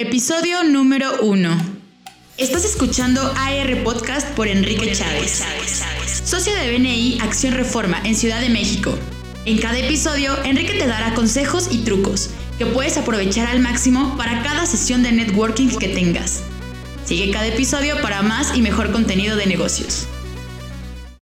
Episodio número 1. Estás escuchando AR Podcast por Enrique Chávez, socio de BNI Acción Reforma en Ciudad de México. En cada episodio, Enrique te dará consejos y trucos que puedes aprovechar al máximo para cada sesión de networking que tengas. Sigue cada episodio para más y mejor contenido de negocios.